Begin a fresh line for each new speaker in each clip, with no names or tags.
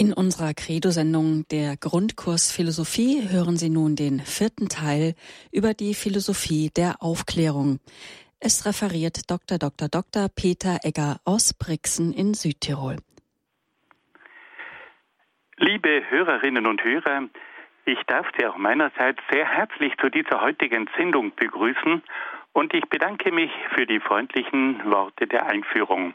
In unserer Credo-Sendung der Grundkurs Philosophie hören Sie nun den vierten Teil über die Philosophie der Aufklärung. Es referiert Dr. Dr. Dr. Peter Egger aus Brixen in Südtirol.
Liebe Hörerinnen und Hörer, ich darf Sie auch meinerseits sehr herzlich zu dieser heutigen Sendung begrüßen und ich bedanke mich für die freundlichen Worte der Einführung.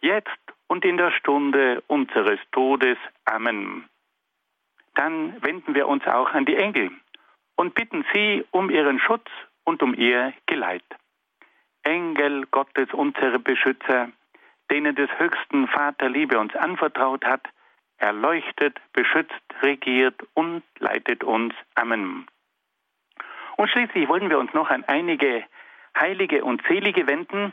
jetzt und in der Stunde unseres Todes. Amen. Dann wenden wir uns auch an die Engel und bitten sie um ihren Schutz und um ihr Geleit. Engel Gottes, unsere Beschützer, denen des höchsten Vater Liebe uns anvertraut hat, erleuchtet, beschützt, regiert und leitet uns. Amen. Und schließlich wollen wir uns noch an einige Heilige und Selige wenden,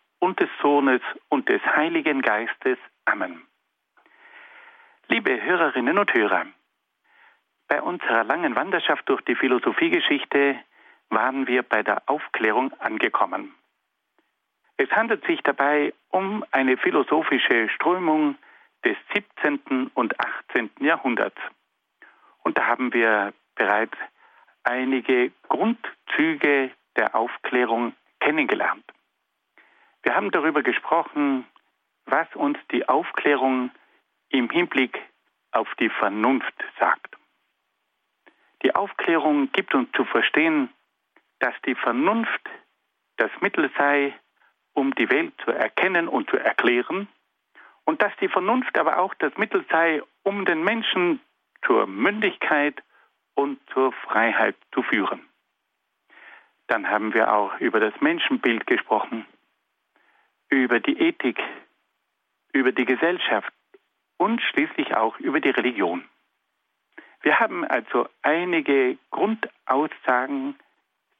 und des Sohnes und des Heiligen Geistes. Amen. Liebe Hörerinnen und Hörer, bei unserer langen Wanderschaft durch die Philosophiegeschichte waren wir bei der Aufklärung angekommen. Es handelt sich dabei um eine philosophische Strömung des 17. und 18. Jahrhunderts. Und da haben wir bereits einige Grundzüge der Aufklärung kennengelernt. Wir haben darüber gesprochen, was uns die Aufklärung im Hinblick auf die Vernunft sagt. Die Aufklärung gibt uns zu verstehen, dass die Vernunft das Mittel sei, um die Welt zu erkennen und zu erklären, und dass die Vernunft aber auch das Mittel sei, um den Menschen zur Mündigkeit und zur Freiheit zu führen. Dann haben wir auch über das Menschenbild gesprochen über die Ethik, über die Gesellschaft und schließlich auch über die Religion. Wir haben also einige Grundaussagen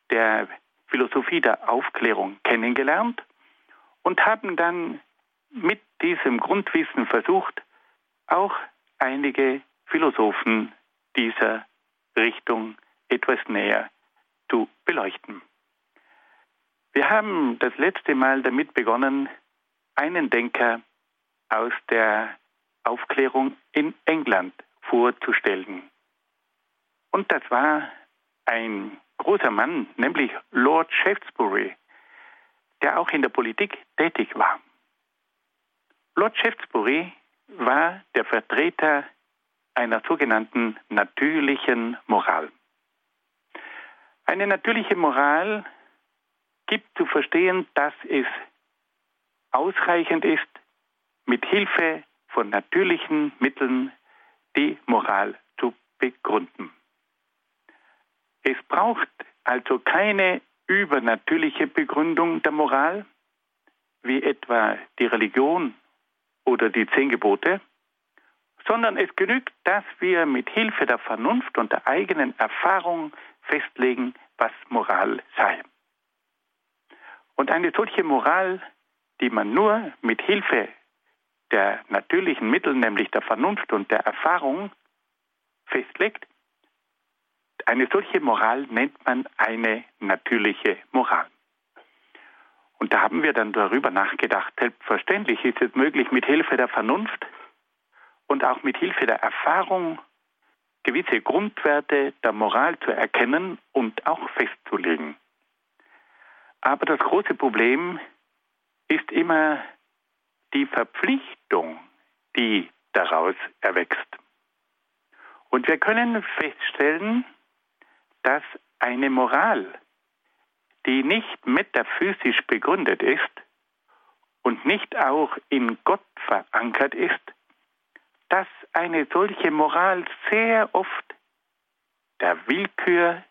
der Philosophie der Aufklärung kennengelernt und haben dann mit diesem Grundwissen versucht, auch einige Philosophen dieser Richtung etwas näher zu beleuchten. Wir haben das letzte Mal damit begonnen, einen Denker aus der Aufklärung in England vorzustellen. Und das war ein großer Mann, nämlich Lord Shaftesbury, der auch in der Politik tätig war. Lord Shaftesbury war der Vertreter einer sogenannten natürlichen Moral. Eine natürliche Moral gibt zu verstehen, dass es ausreichend ist, mit Hilfe von natürlichen Mitteln die Moral zu begründen. Es braucht also keine übernatürliche Begründung der Moral, wie etwa die Religion oder die zehn Gebote, sondern es genügt, dass wir mit Hilfe der Vernunft und der eigenen Erfahrung festlegen, was Moral sei. Und eine solche Moral, die man nur mit Hilfe der natürlichen Mittel, nämlich der Vernunft und der Erfahrung, festlegt, eine solche Moral nennt man eine natürliche Moral. Und da haben wir dann darüber nachgedacht, selbstverständlich ist es möglich, mit Hilfe der Vernunft und auch mit Hilfe der Erfahrung gewisse Grundwerte der Moral zu erkennen und auch festzulegen. Aber das große Problem ist immer die Verpflichtung, die daraus erwächst. Und wir können feststellen, dass eine Moral, die nicht metaphysisch begründet ist und nicht auch in Gott verankert ist, dass eine solche Moral sehr oft der Willkür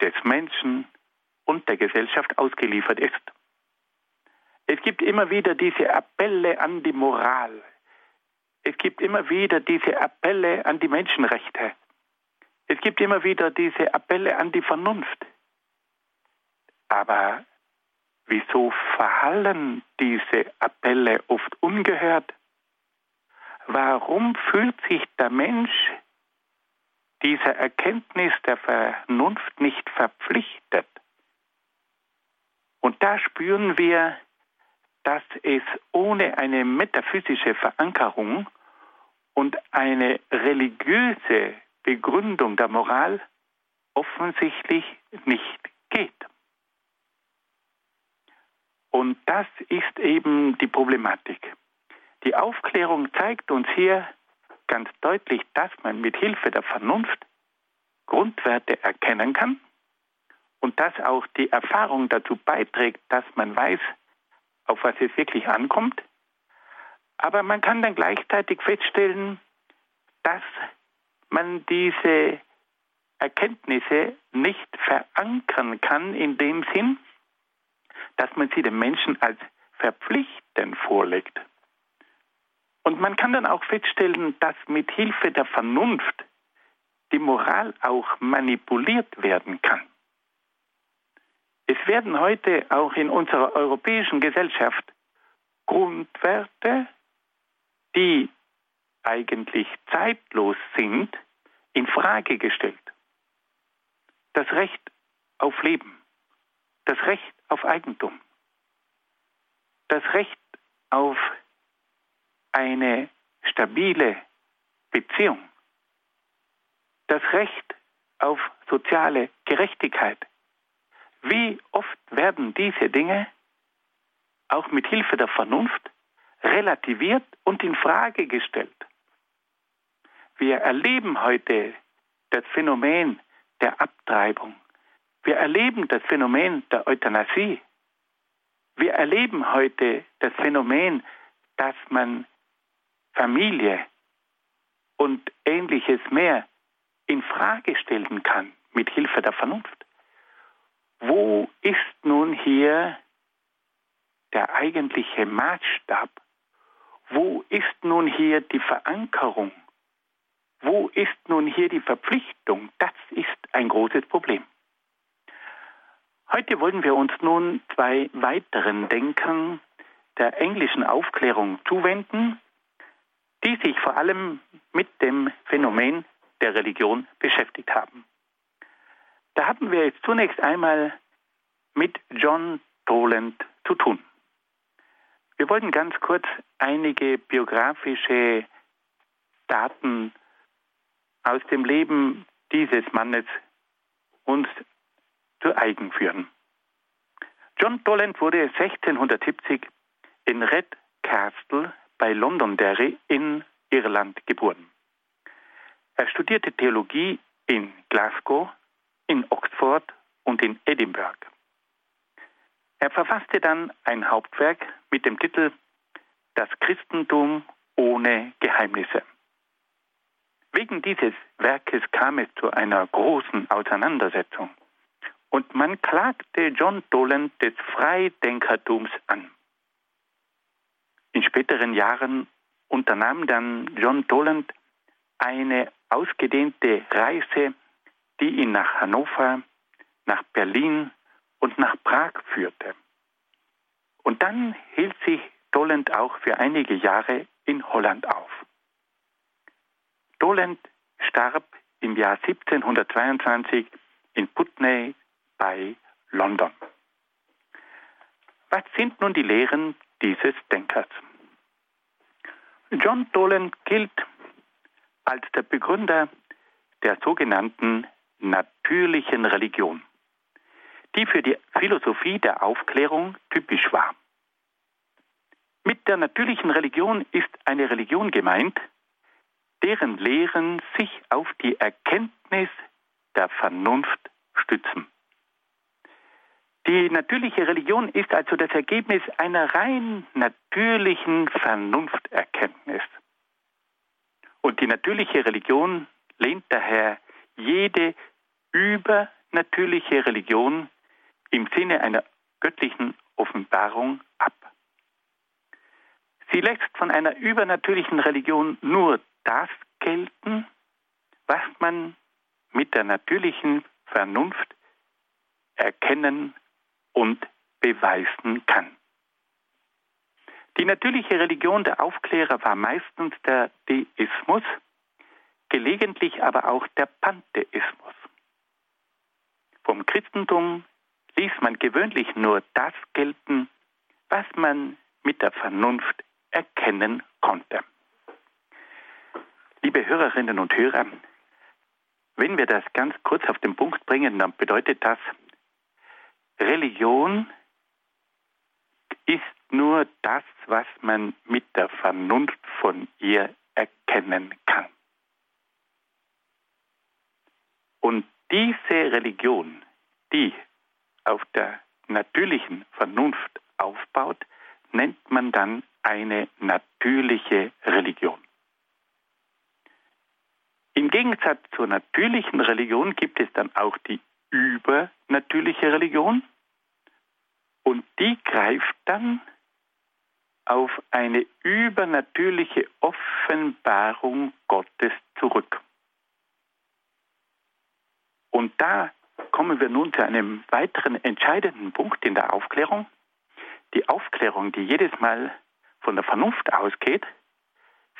des Menschen und der Gesellschaft ausgeliefert ist. Es gibt immer wieder diese Appelle an die Moral. Es gibt immer wieder diese Appelle an die Menschenrechte. Es gibt immer wieder diese Appelle an die Vernunft. Aber wieso verhallen diese Appelle oft ungehört? Warum fühlt sich der Mensch dieser Erkenntnis der Vernunft nicht verpflichtet? Und da spüren wir, dass es ohne eine metaphysische Verankerung und eine religiöse Begründung der Moral offensichtlich nicht geht. Und das ist eben die Problematik. Die Aufklärung zeigt uns hier ganz deutlich, dass man mit Hilfe der Vernunft Grundwerte erkennen kann und dass auch die Erfahrung dazu beiträgt, dass man weiß, auf was es wirklich ankommt. Aber man kann dann gleichzeitig feststellen, dass man diese Erkenntnisse nicht verankern kann in dem Sinn, dass man sie dem Menschen als verpflichtend vorlegt. Und man kann dann auch feststellen, dass mit Hilfe der Vernunft die Moral auch manipuliert werden kann. Es werden heute auch in unserer europäischen Gesellschaft Grundwerte, die eigentlich zeitlos sind, in Frage gestellt. Das Recht auf Leben, das Recht auf Eigentum, das Recht auf eine stabile Beziehung, das Recht auf soziale Gerechtigkeit. Wie oft werden diese Dinge auch mit Hilfe der Vernunft relativiert und in Frage gestellt? Wir erleben heute das Phänomen der Abtreibung. Wir erleben das Phänomen der Euthanasie. Wir erleben heute das Phänomen, dass man Familie und ähnliches mehr in Frage stellen kann mit Hilfe der Vernunft. Wo ist nun hier der eigentliche Maßstab? Wo ist nun hier die Verankerung? Wo ist nun hier die Verpflichtung? Das ist ein großes Problem. Heute wollen wir uns nun zwei weiteren Denkern der englischen Aufklärung zuwenden, die sich vor allem mit dem Phänomen der Religion beschäftigt haben. Da haben wir jetzt zunächst einmal mit John Toland zu tun. Wir wollten ganz kurz einige biografische Daten aus dem Leben dieses Mannes uns zu eigen führen. John Toland wurde 1670 in Red Castle bei Londonderry in Irland geboren. Er studierte Theologie in Glasgow, in Oxford und in Edinburgh. Er verfasste dann ein Hauptwerk mit dem Titel Das Christentum ohne Geheimnisse. Wegen dieses Werkes kam es zu einer großen Auseinandersetzung und man klagte John Dolan des Freidenkertums an. In späteren Jahren unternahm dann John Toland eine ausgedehnte Reise, die ihn nach Hannover, nach Berlin und nach Prag führte. Und dann hielt sich Toland auch für einige Jahre in Holland auf. Toland starb im Jahr 1722 in Putney bei London. Was sind nun die Lehren dieses Denkers? John Dolan gilt als der Begründer der sogenannten natürlichen Religion, die für die Philosophie der Aufklärung typisch war. Mit der natürlichen Religion ist eine Religion gemeint, deren Lehren sich auf die Erkenntnis der Vernunft stützen. Die natürliche Religion ist also das Ergebnis einer rein natürlichen Vernunfterkenntnis. Und die natürliche Religion lehnt daher jede übernatürliche Religion im Sinne einer göttlichen Offenbarung ab. Sie lässt von einer übernatürlichen Religion nur das gelten, was man mit der natürlichen Vernunft erkennen und beweisen kann. Die natürliche Religion der Aufklärer war meistens der Deismus, gelegentlich aber auch der Pantheismus. Vom Christentum ließ man gewöhnlich nur das gelten, was man mit der Vernunft erkennen konnte. Liebe Hörerinnen und Hörer, wenn wir das ganz kurz auf den Punkt bringen, dann bedeutet das, Religion ist nur das, was man mit der Vernunft von ihr erkennen kann. Und diese Religion, die auf der natürlichen Vernunft aufbaut, nennt man dann eine natürliche Religion. Im Gegensatz zur natürlichen Religion gibt es dann auch die übernatürliche Religion und die greift dann auf eine übernatürliche Offenbarung Gottes zurück. Und da kommen wir nun zu einem weiteren entscheidenden Punkt in der Aufklärung. Die Aufklärung, die jedes Mal von der Vernunft ausgeht,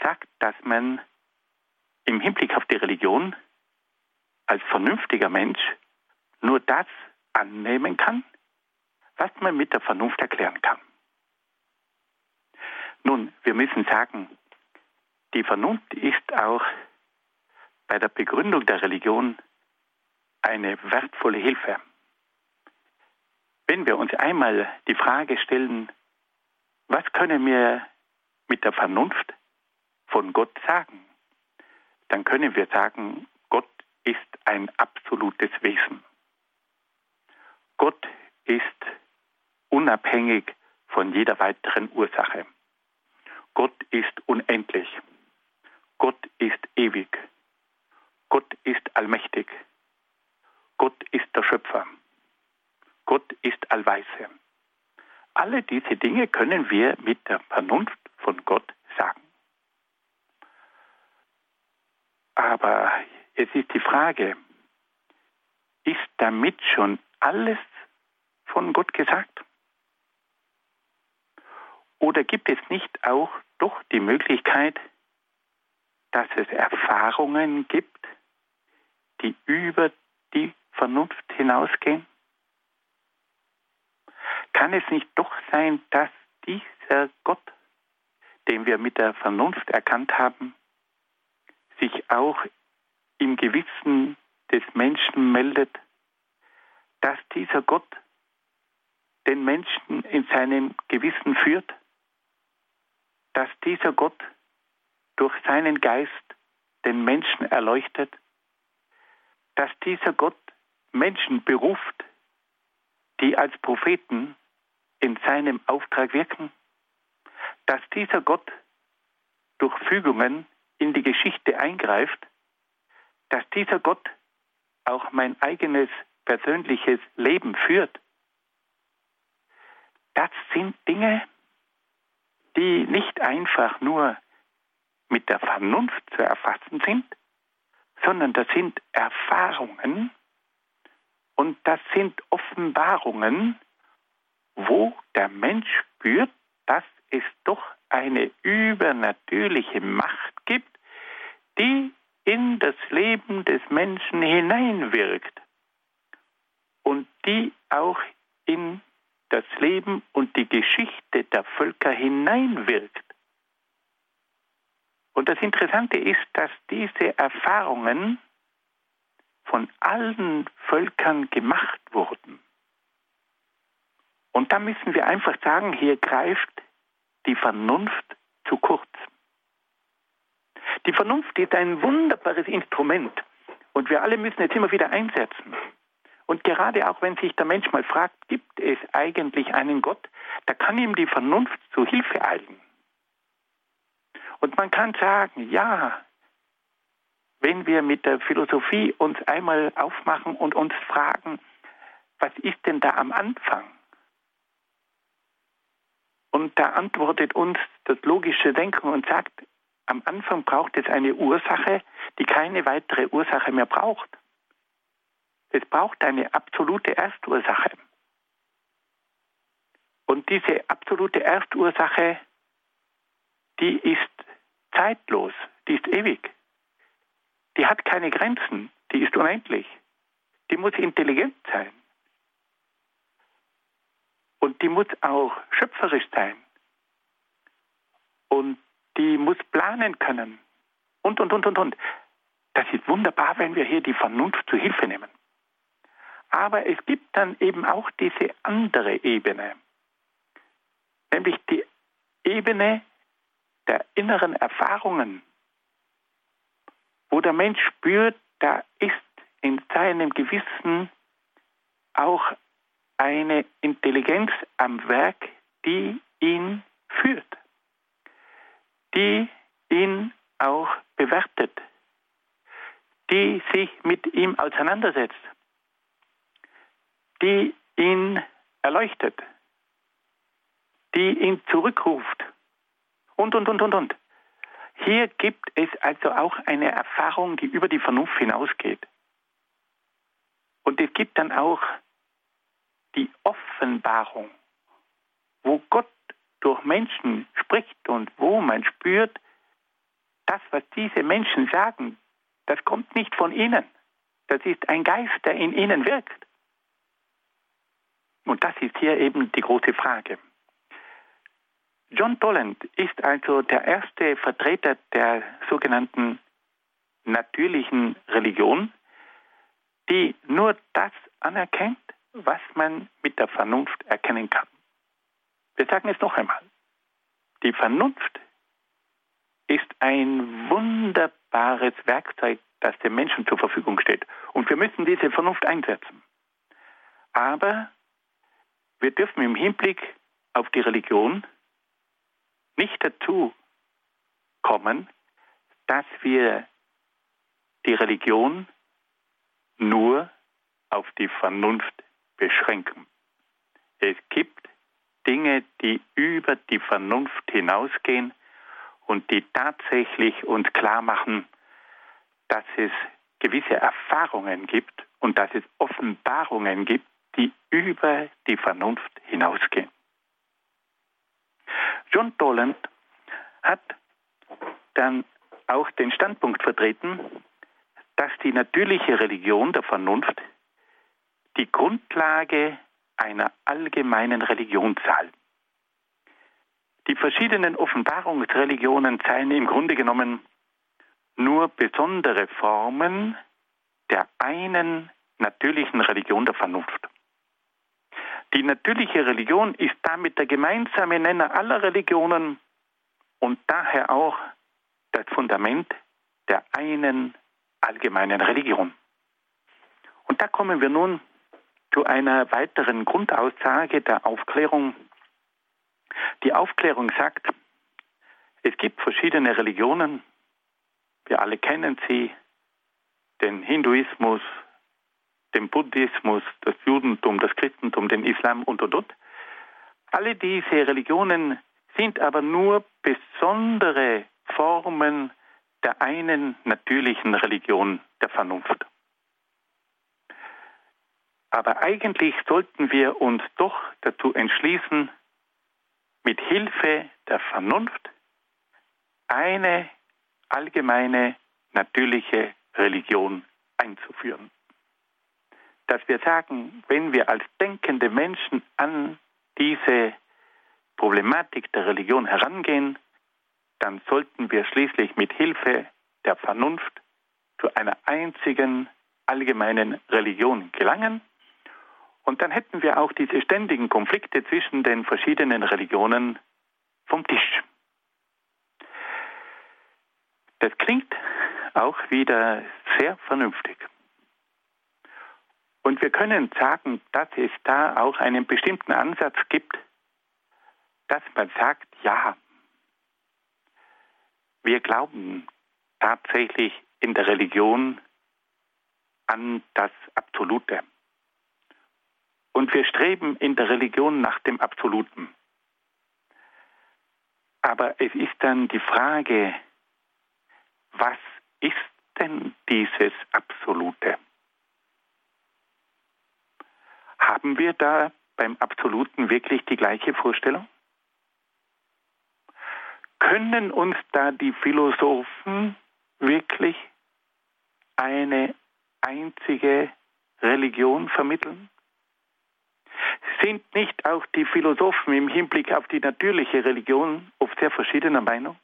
sagt, dass man im Hinblick auf die Religion als vernünftiger Mensch nur das annehmen kann, was man mit der Vernunft erklären kann. Nun, wir müssen sagen, die Vernunft ist auch bei der Begründung der Religion eine wertvolle Hilfe. Wenn wir uns einmal die Frage stellen, was können wir mit der Vernunft von Gott sagen, dann können wir sagen, Gott ist ein absolutes Wesen. Gott ist unabhängig von jeder weiteren Ursache. Gott ist unendlich. Gott ist ewig. Gott ist allmächtig. Gott ist der Schöpfer. Gott ist allweise. Alle diese Dinge können wir mit der Vernunft von Gott sagen. Aber es ist die Frage, ist damit schon alles von Gott gesagt? Oder gibt es nicht auch doch die Möglichkeit, dass es Erfahrungen gibt, die über die Vernunft hinausgehen? Kann es nicht doch sein, dass dieser Gott, den wir mit der Vernunft erkannt haben, sich auch im Gewissen des Menschen meldet, dass dieser Gott den Menschen in seinem Gewissen führt? dass dieser Gott durch seinen Geist den Menschen erleuchtet, dass dieser Gott Menschen beruft, die als Propheten in seinem Auftrag wirken, dass dieser Gott durch Fügungen in die Geschichte eingreift, dass dieser Gott auch mein eigenes persönliches Leben führt. Das sind Dinge, die nicht einfach nur mit der Vernunft zu erfassen sind, sondern das sind Erfahrungen und das sind Offenbarungen, wo der Mensch spürt, dass es doch eine übernatürliche Macht gibt, die in das Leben des Menschen hineinwirkt und die auch in das Leben und die Geschichte der Völker hineinwirkt. Und das Interessante ist, dass diese Erfahrungen von allen Völkern gemacht wurden. Und da müssen wir einfach sagen, hier greift die Vernunft zu kurz. Die Vernunft ist ein wunderbares Instrument und wir alle müssen es immer wieder einsetzen. Und gerade auch wenn sich der Mensch mal fragt, gibt es eigentlich einen Gott, da kann ihm die Vernunft zu Hilfe eilen. Und man kann sagen, ja, wenn wir mit der Philosophie uns einmal aufmachen und uns fragen, was ist denn da am Anfang? Und da antwortet uns das logische Denken und sagt, am Anfang braucht es eine Ursache, die keine weitere Ursache mehr braucht. Es braucht eine absolute Erstursache. Und diese absolute Erstursache, die ist zeitlos, die ist ewig. Die hat keine Grenzen, die ist unendlich. Die muss intelligent sein. Und die muss auch schöpferisch sein. Und die muss planen können. Und, und, und, und, und. Das ist wunderbar, wenn wir hier die Vernunft zu Hilfe nehmen. Aber es gibt dann eben auch diese andere Ebene, nämlich die Ebene der inneren Erfahrungen, wo der Mensch spürt, da ist in seinem Gewissen auch eine Intelligenz am Werk, die ihn führt, die ihn auch bewertet, die sich mit ihm auseinandersetzt, die ihn erleuchtet, die ihn zurückruft und, und, und, und, und. Hier gibt es also auch eine Erfahrung, die über die Vernunft hinausgeht. Und es gibt dann auch die Offenbarung, wo Gott durch Menschen spricht und wo man spürt, das, was diese Menschen sagen, das kommt nicht von ihnen. Das ist ein Geist, der in ihnen wirkt. Und das ist hier eben die große Frage. John Toland ist also der erste Vertreter der sogenannten natürlichen Religion, die nur das anerkennt, was man mit der Vernunft erkennen kann. Wir sagen es noch einmal. Die Vernunft ist ein wunderbares Werkzeug, das dem Menschen zur Verfügung steht. Und wir müssen diese Vernunft einsetzen. Aber wir dürfen im Hinblick auf die Religion nicht dazu kommen, dass wir die Religion nur auf die Vernunft beschränken. Es gibt Dinge, die über die Vernunft hinausgehen und die tatsächlich uns klar machen, dass es gewisse Erfahrungen gibt und dass es Offenbarungen gibt, die über die Vernunft hinausgehen. John Toland hat dann auch den Standpunkt vertreten, dass die natürliche Religion der Vernunft die Grundlage einer allgemeinen Religion sei. Die verschiedenen Offenbarungsreligionen seien im Grunde genommen nur besondere Formen der einen natürlichen Religion der Vernunft. Die natürliche Religion ist damit der gemeinsame Nenner aller Religionen und daher auch das Fundament der einen allgemeinen Religion. Und da kommen wir nun zu einer weiteren Grundaussage der Aufklärung. Die Aufklärung sagt, es gibt verschiedene Religionen, wir alle kennen sie, den Hinduismus, den Buddhismus, das Judentum, das Christentum, den Islam und und und. Alle diese Religionen sind aber nur besondere Formen der einen natürlichen Religion der Vernunft. Aber eigentlich sollten wir uns doch dazu entschließen, mit Hilfe der Vernunft eine allgemeine natürliche Religion einzuführen dass wir sagen, wenn wir als denkende Menschen an diese Problematik der Religion herangehen, dann sollten wir schließlich mit Hilfe der Vernunft zu einer einzigen allgemeinen Religion gelangen. Und dann hätten wir auch diese ständigen Konflikte zwischen den verschiedenen Religionen vom Tisch. Das klingt auch wieder sehr vernünftig. Und wir können sagen, dass es da auch einen bestimmten Ansatz gibt, dass man sagt, ja, wir glauben tatsächlich in der Religion an das Absolute. Und wir streben in der Religion nach dem Absoluten. Aber es ist dann die Frage, was ist denn dieses Absolute? Haben wir da beim Absoluten wirklich die gleiche Vorstellung? Können uns da die Philosophen wirklich eine einzige Religion vermitteln? Sind nicht auch die Philosophen im Hinblick auf die natürliche Religion oft sehr verschiedener Meinung?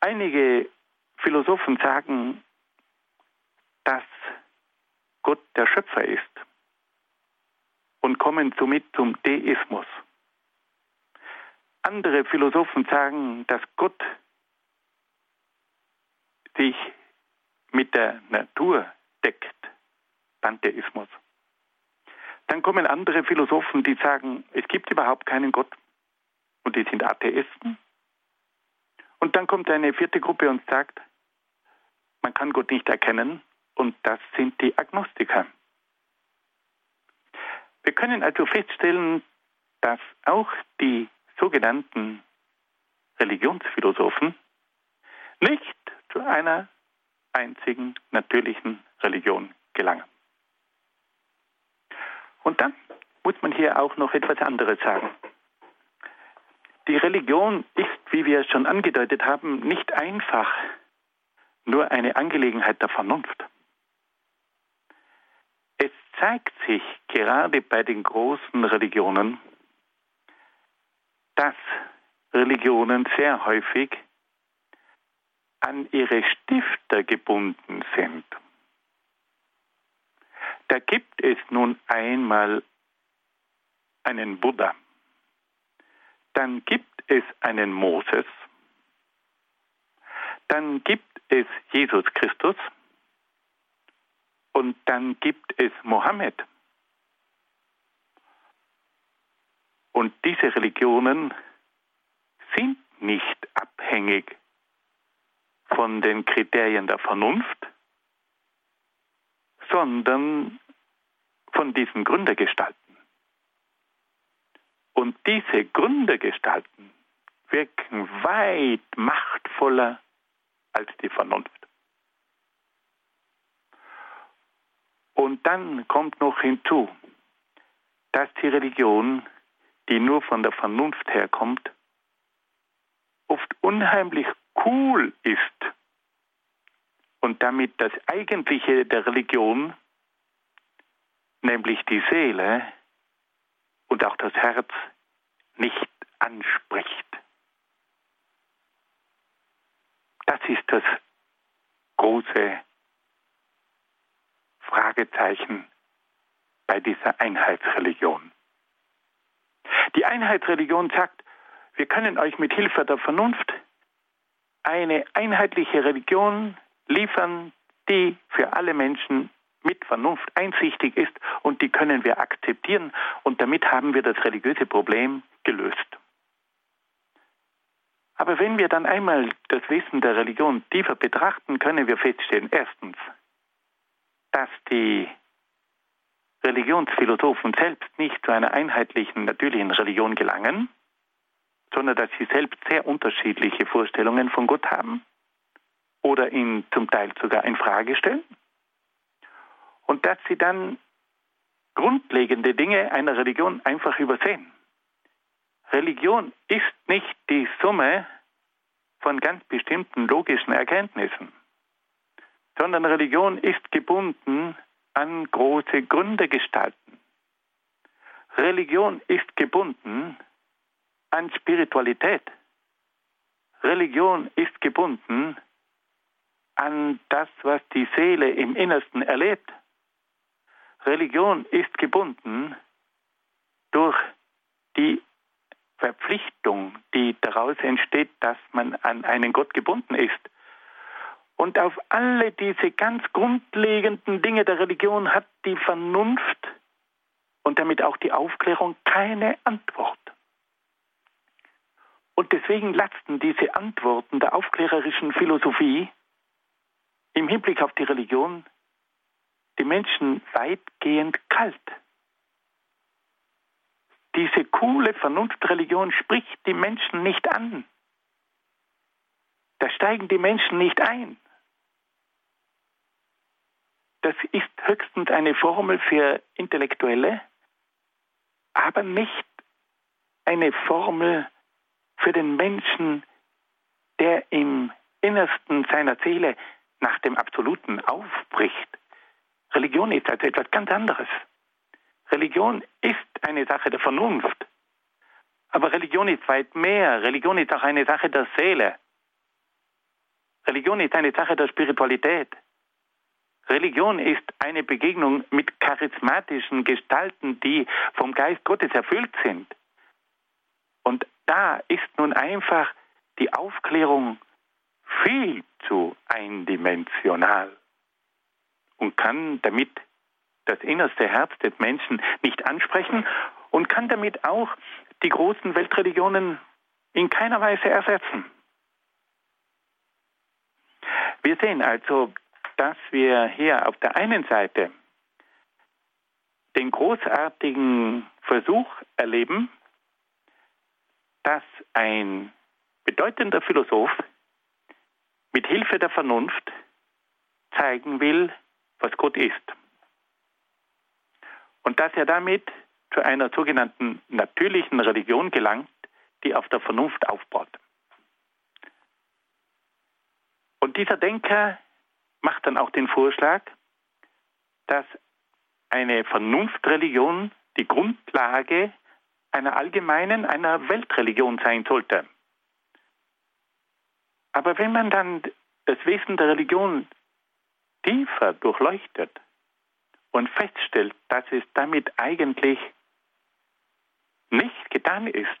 Einige Philosophen sagen, dass Gott der Schöpfer ist und kommen somit zum Deismus. Andere Philosophen sagen, dass Gott sich mit der Natur deckt, Pantheismus. Dann kommen andere Philosophen, die sagen, es gibt überhaupt keinen Gott und die sind Atheisten. Und dann kommt eine vierte Gruppe und sagt, man kann Gott nicht erkennen und das sind die Agnostiker. Wir können also feststellen, dass auch die sogenannten Religionsphilosophen nicht zu einer einzigen natürlichen Religion gelangen. Und dann muss man hier auch noch etwas anderes sagen. Die Religion ist, wie wir es schon angedeutet haben, nicht einfach nur eine Angelegenheit der Vernunft. Zeigt sich gerade bei den großen Religionen, dass Religionen sehr häufig an ihre Stifter gebunden sind. Da gibt es nun einmal einen Buddha, dann gibt es einen Moses, dann gibt es Jesus Christus und dann gibt es Mohammed. Und diese Religionen sind nicht abhängig von den Kriterien der Vernunft, sondern von diesen Gründergestalten. Und diese Gründergestalten wirken weit machtvoller als die Vernunft. Und dann kommt noch hinzu, dass die Religion die nur von der Vernunft herkommt, oft unheimlich cool ist und damit das Eigentliche der Religion, nämlich die Seele und auch das Herz, nicht anspricht. Das ist das große Fragezeichen bei dieser Einheitsreligion. Die Einheitsreligion sagt, wir können euch mit Hilfe der Vernunft eine einheitliche Religion liefern, die für alle Menschen mit Vernunft einsichtig ist und die können wir akzeptieren und damit haben wir das religiöse Problem gelöst. Aber wenn wir dann einmal das Wesen der Religion tiefer betrachten, können wir feststellen, erstens, dass die Religionsphilosophen selbst nicht zu einer einheitlichen, natürlichen Religion gelangen, sondern dass sie selbst sehr unterschiedliche Vorstellungen von Gott haben oder ihn zum Teil sogar in Frage stellen und dass sie dann grundlegende Dinge einer Religion einfach übersehen. Religion ist nicht die Summe von ganz bestimmten logischen Erkenntnissen, sondern Religion ist gebunden an große Gründe gestalten. Religion ist gebunden an Spiritualität. Religion ist gebunden an das, was die Seele im Innersten erlebt. Religion ist gebunden durch die Verpflichtung, die daraus entsteht, dass man an einen Gott gebunden ist. Und auf alle diese ganz grundlegenden Dinge der Religion hat die Vernunft und damit auch die Aufklärung keine Antwort. Und deswegen lasten diese Antworten der aufklärerischen Philosophie im Hinblick auf die Religion die Menschen weitgehend kalt. Diese coole Vernunftreligion spricht die Menschen nicht an. Da steigen die Menschen nicht ein. Das ist höchstens eine Formel für Intellektuelle, aber nicht eine Formel für den Menschen, der im Innersten seiner Seele nach dem Absoluten aufbricht. Religion ist also etwas ganz anderes. Religion ist eine Sache der Vernunft. Aber Religion ist weit mehr. Religion ist auch eine Sache der Seele. Religion ist eine Sache der Spiritualität. Religion ist eine Begegnung mit charismatischen Gestalten, die vom Geist Gottes erfüllt sind. Und da ist nun einfach die Aufklärung viel zu eindimensional und kann damit das innerste Herz des Menschen nicht ansprechen und kann damit auch die großen Weltreligionen in keiner Weise ersetzen. Wir sehen also, dass wir hier auf der einen Seite den großartigen Versuch erleben, dass ein bedeutender Philosoph mit Hilfe der Vernunft zeigen will, was Gott ist. Und dass er damit zu einer sogenannten natürlichen Religion gelangt, die auf der Vernunft aufbaut. Und dieser Denker macht dann auch den Vorschlag, dass eine Vernunftreligion die Grundlage einer allgemeinen, einer Weltreligion sein sollte. Aber wenn man dann das Wesen der Religion tiefer durchleuchtet und feststellt, dass es damit eigentlich nicht getan ist,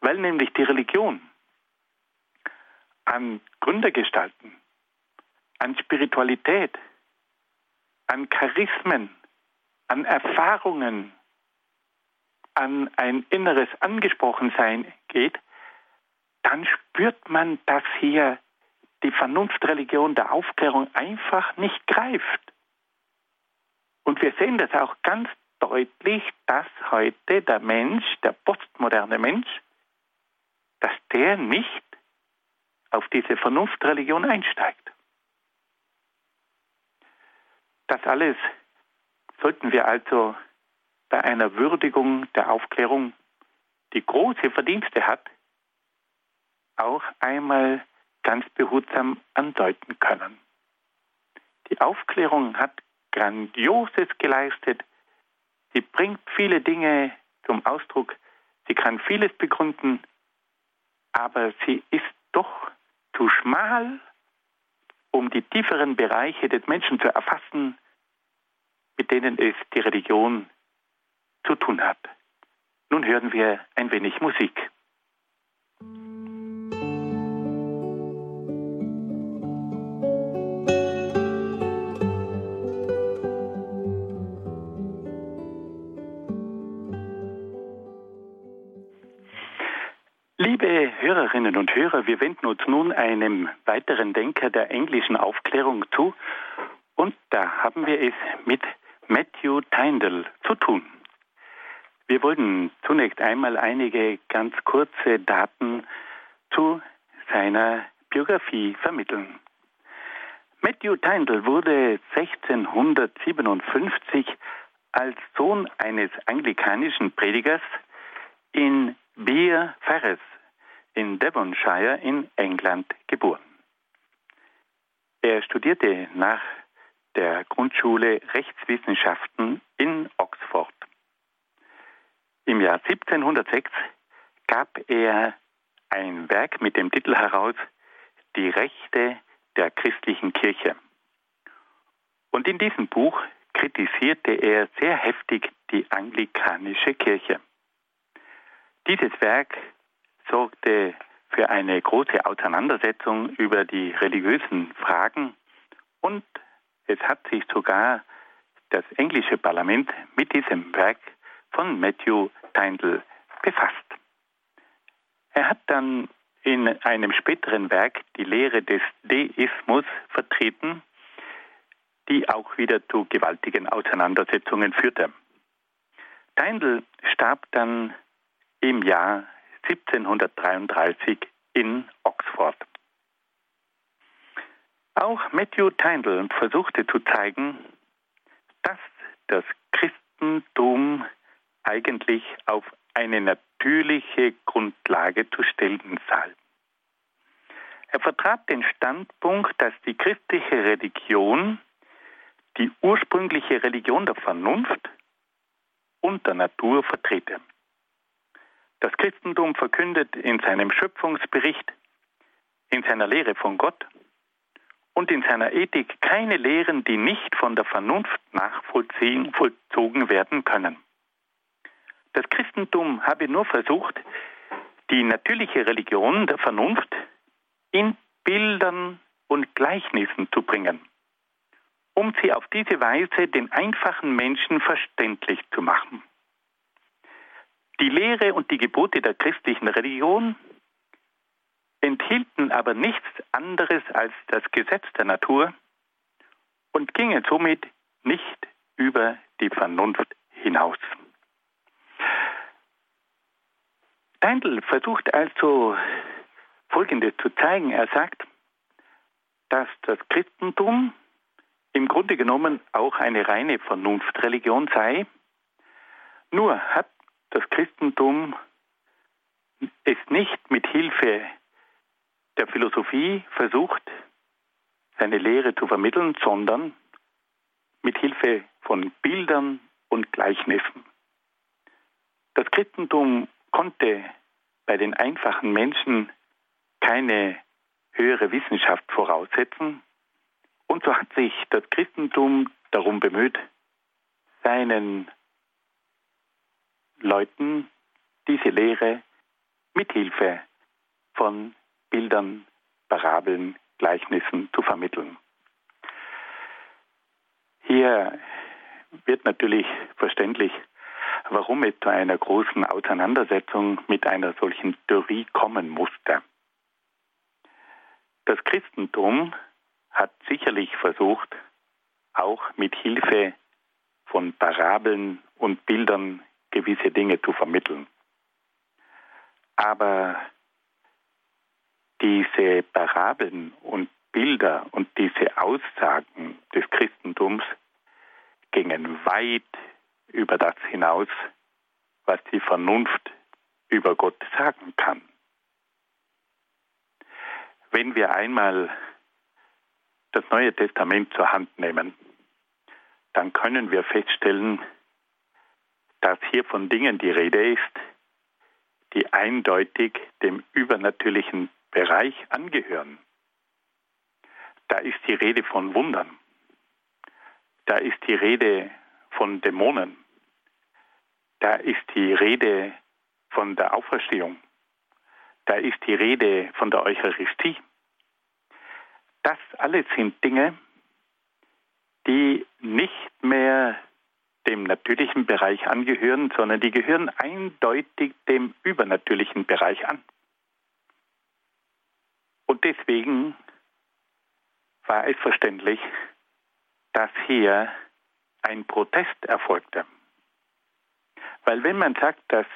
weil nämlich die Religion an Gründergestalten, an Spiritualität, an Charismen, an Erfahrungen, an ein inneres Angesprochensein geht, dann spürt man, dass hier die Vernunftreligion der Aufklärung einfach nicht greift. Und wir sehen das auch ganz deutlich, dass heute der Mensch, der postmoderne Mensch, dass der nicht auf diese Vernunftreligion einsteigt. Das alles sollten wir also bei einer Würdigung der Aufklärung, die große Verdienste hat, auch einmal ganz behutsam andeuten können. Die Aufklärung hat Grandioses geleistet. Sie bringt viele Dinge zum Ausdruck. Sie kann vieles begründen, aber sie ist doch zu schmal, um die tieferen Bereiche des Menschen zu erfassen, mit denen es die Religion zu tun hat. Nun hören wir ein wenig Musik. Hörerinnen und Hörer, wir wenden uns nun einem weiteren Denker der englischen Aufklärung zu und da haben wir es mit Matthew Tyndall zu tun. Wir wollen zunächst einmal einige ganz kurze Daten zu seiner Biografie vermitteln. Matthew Tyndall wurde 1657 als Sohn eines anglikanischen Predigers in Beer Ferris in Devonshire in England geboren. Er studierte nach der Grundschule Rechtswissenschaften in Oxford. Im Jahr 1706 gab er ein Werk mit dem Titel heraus Die Rechte der christlichen Kirche. Und in diesem Buch kritisierte er sehr heftig die anglikanische Kirche. Dieses Werk sorgte für eine große Auseinandersetzung über die religiösen Fragen und es hat sich sogar das englische Parlament mit diesem Werk von Matthew Tyndall befasst. Er hat dann in einem späteren Werk die Lehre des Deismus vertreten, die auch wieder zu gewaltigen Auseinandersetzungen führte. Tyndall starb dann im Jahr 1733 in Oxford. Auch Matthew Tyndall versuchte zu zeigen, dass das Christentum eigentlich auf eine natürliche Grundlage zu stellen sei. Er vertrat den Standpunkt, dass die christliche Religion die ursprüngliche Religion der Vernunft und der Natur vertrete. Das Christentum verkündet in seinem Schöpfungsbericht, in seiner Lehre von Gott und in seiner Ethik keine Lehren, die nicht von der Vernunft nachvollzogen werden können. Das Christentum habe nur versucht, die natürliche Religion der Vernunft in Bildern und Gleichnissen zu bringen, um sie auf diese Weise den einfachen Menschen verständlich zu machen. Die Lehre und die Gebote der christlichen Religion enthielten aber nichts anderes als das Gesetz der Natur und gingen somit nicht über die Vernunft hinaus. Steindl versucht also Folgendes zu zeigen. Er sagt, dass das Christentum im Grunde genommen auch eine reine Vernunftreligion sei, nur hat das Christentum es nicht mit Hilfe der Philosophie versucht, seine Lehre zu vermitteln, sondern mit Hilfe von Bildern und Gleichnissen. Das Christentum konnte bei den einfachen Menschen keine höhere Wissenschaft voraussetzen. Und so hat sich das Christentum darum bemüht, seinen Leuten diese Lehre mit Hilfe von Bildern, Parabeln, Gleichnissen zu vermitteln. Hier wird natürlich verständlich, warum es zu einer großen Auseinandersetzung mit einer solchen Theorie kommen musste. Das Christentum hat sicherlich versucht, auch mit Hilfe von Parabeln und Bildern gewisse Dinge zu vermitteln. Aber diese Parabeln und Bilder und diese Aussagen des Christentums gingen weit über das hinaus, was die Vernunft über Gott sagen kann. Wenn wir einmal das Neue Testament zur Hand nehmen, dann können wir feststellen, dass hier von Dingen die Rede ist, die eindeutig dem übernatürlichen Bereich angehören. Da ist die Rede von Wundern. Da ist die Rede von Dämonen. Da ist die Rede von der Auferstehung. Da ist die Rede von der Eucharistie. Das alles sind Dinge, die nicht mehr dem natürlichen Bereich angehören, sondern die gehören eindeutig dem übernatürlichen Bereich an. Und deswegen war es verständlich, dass hier ein Protest erfolgte. Weil wenn man sagt, dass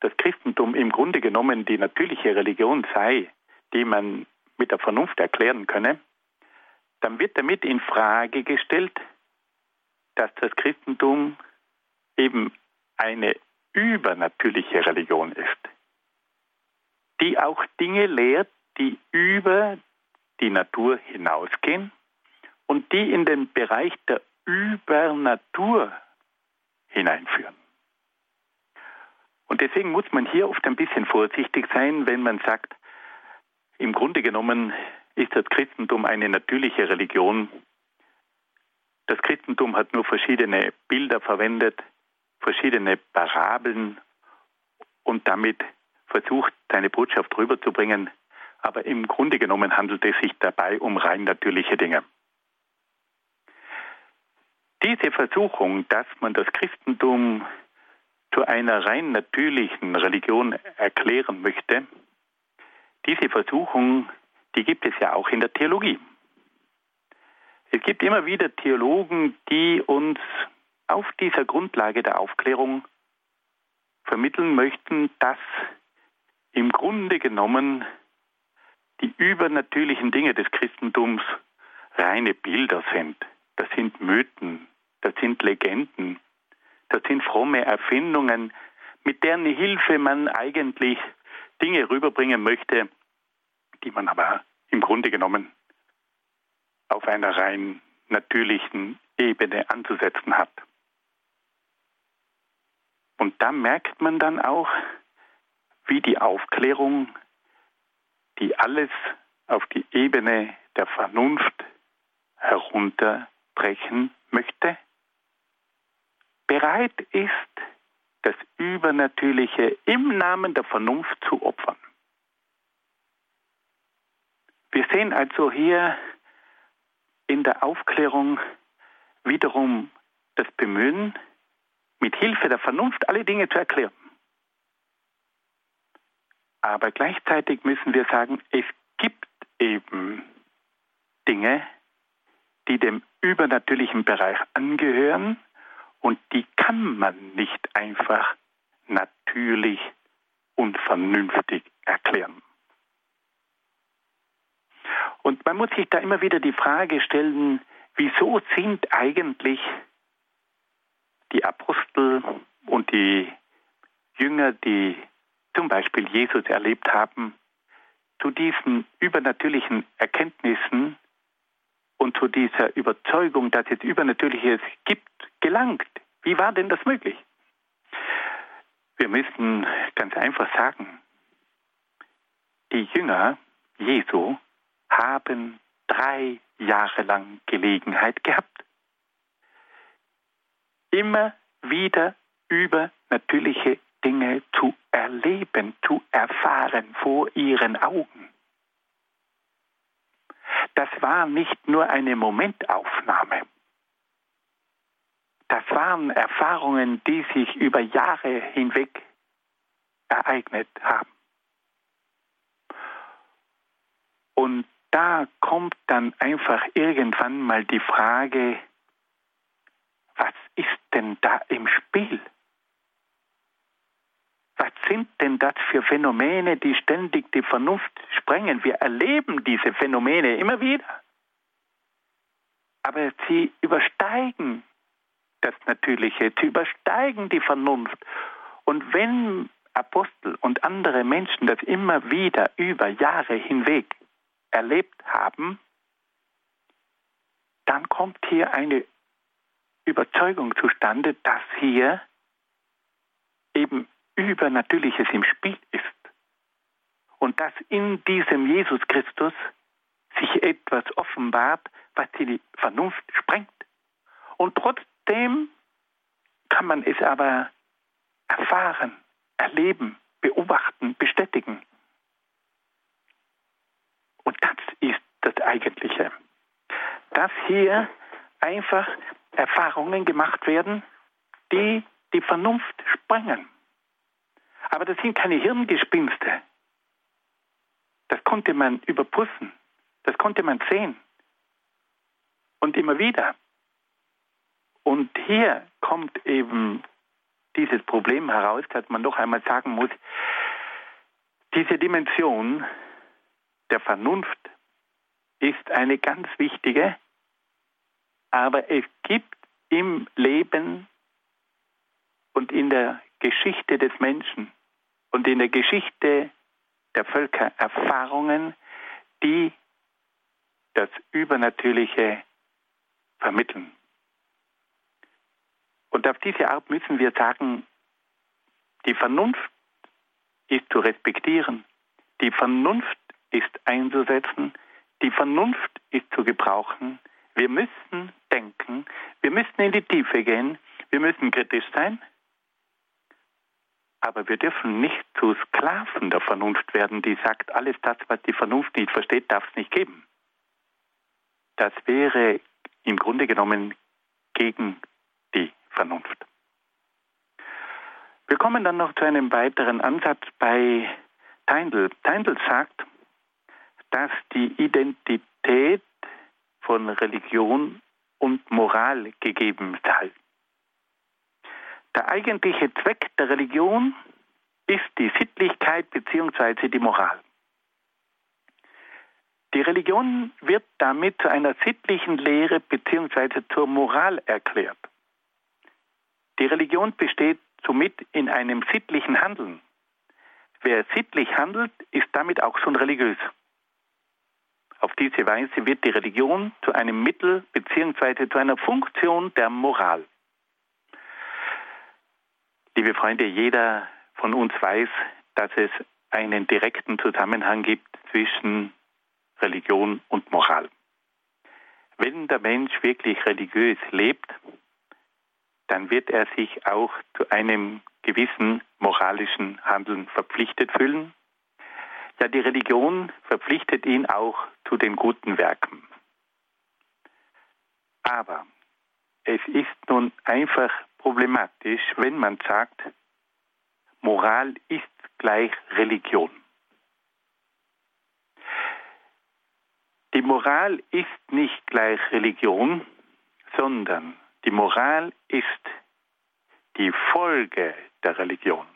das Christentum im Grunde genommen die natürliche Religion sei, die man mit der Vernunft erklären könne, dann wird damit in Frage gestellt, dass das Christentum eben eine übernatürliche Religion ist, die auch Dinge lehrt, die über die Natur hinausgehen und die in den Bereich der Übernatur hineinführen. Und deswegen muss man hier oft ein bisschen vorsichtig sein, wenn man sagt, im Grunde genommen ist das Christentum eine natürliche Religion. Das Christentum hat nur verschiedene Bilder verwendet, verschiedene Parabeln und damit versucht, seine Botschaft rüberzubringen. Aber im Grunde genommen handelt es sich dabei um rein natürliche Dinge. Diese Versuchung, dass man das Christentum zu einer rein natürlichen Religion erklären möchte, diese Versuchung, die gibt es ja auch in der Theologie. Es gibt immer wieder Theologen, die uns auf dieser Grundlage der Aufklärung vermitteln möchten, dass im Grunde genommen die übernatürlichen Dinge des Christentums reine Bilder sind. Das sind Mythen, das sind Legenden, das sind fromme Erfindungen, mit deren Hilfe man eigentlich Dinge rüberbringen möchte, die man aber im Grunde genommen auf einer rein natürlichen Ebene anzusetzen hat. Und da merkt man dann auch, wie die Aufklärung, die alles auf die Ebene der Vernunft herunterbrechen möchte, bereit ist, das Übernatürliche im Namen der Vernunft zu opfern. Wir sehen also hier in der Aufklärung wiederum das Bemühen, mit Hilfe der Vernunft alle Dinge zu erklären. Aber gleichzeitig müssen wir sagen, es gibt eben Dinge, die dem übernatürlichen Bereich angehören und die kann man nicht einfach natürlich und vernünftig erklären. Und man muss sich da immer wieder die Frage stellen, wieso sind eigentlich die Apostel und die Jünger, die zum Beispiel Jesus erlebt haben, zu diesen übernatürlichen Erkenntnissen und zu dieser Überzeugung, dass es Übernatürliches gibt, gelangt. Wie war denn das möglich? Wir müssen ganz einfach sagen, die Jünger Jesu haben drei Jahre lang Gelegenheit gehabt, immer wieder übernatürliche Dinge zu erleben, zu erfahren vor ihren Augen. Das war nicht nur eine Momentaufnahme. Das waren Erfahrungen, die sich über Jahre hinweg ereignet haben. Und da kommt dann einfach irgendwann mal die Frage, was ist denn da im Spiel? Was sind denn das für Phänomene, die ständig die Vernunft sprengen? Wir erleben diese Phänomene immer wieder. Aber sie übersteigen das Natürliche, sie übersteigen die Vernunft. Und wenn Apostel und andere Menschen das immer wieder über Jahre hinweg erlebt haben, dann kommt hier eine Überzeugung zustande, dass hier eben Übernatürliches im Spiel ist. Und dass in diesem Jesus Christus sich etwas offenbart, was die Vernunft sprengt. Und trotzdem kann man es aber erfahren, erleben, beobachten, bestätigen. Und das ist das Eigentliche. Dass hier einfach Erfahrungen gemacht werden, die die Vernunft sprengen. Aber das sind keine Hirngespinste. Das konnte man überprüfen. Das konnte man sehen. Und immer wieder. Und hier kommt eben dieses Problem heraus, dass man noch einmal sagen muss, diese Dimension der Vernunft ist eine ganz wichtige, aber es gibt im Leben und in der Geschichte des Menschen und in der Geschichte der Völker Erfahrungen, die das Übernatürliche vermitteln. Und auf diese Art müssen wir sagen, Die Vernunft ist zu respektieren. Die Vernunft ist einzusetzen. Die Vernunft ist zu gebrauchen. Wir müssen denken. Wir müssen in die Tiefe gehen. Wir müssen kritisch sein. Aber wir dürfen nicht zu Sklaven der Vernunft werden, die sagt, alles das, was die Vernunft nicht versteht, darf es nicht geben. Das wäre im Grunde genommen gegen die Vernunft. Wir kommen dann noch zu einem weiteren Ansatz bei Teindl. Teindl sagt, dass die Identität von Religion und Moral gegeben sei. Der eigentliche Zweck der Religion ist die Sittlichkeit bzw. die Moral. Die Religion wird damit zu einer sittlichen Lehre bzw. zur Moral erklärt. Die Religion besteht somit in einem sittlichen Handeln. Wer sittlich handelt, ist damit auch schon religiös. Auf diese Weise wird die Religion zu einem Mittel bzw. zu einer Funktion der Moral. Liebe Freunde, jeder von uns weiß, dass es einen direkten Zusammenhang gibt zwischen Religion und Moral. Wenn der Mensch wirklich religiös lebt, dann wird er sich auch zu einem gewissen moralischen Handeln verpflichtet fühlen. Ja, die Religion verpflichtet ihn auch zu den guten Werken. Aber es ist nun einfach problematisch, wenn man sagt, Moral ist gleich Religion. Die Moral ist nicht gleich Religion, sondern die Moral ist die Folge der Religion.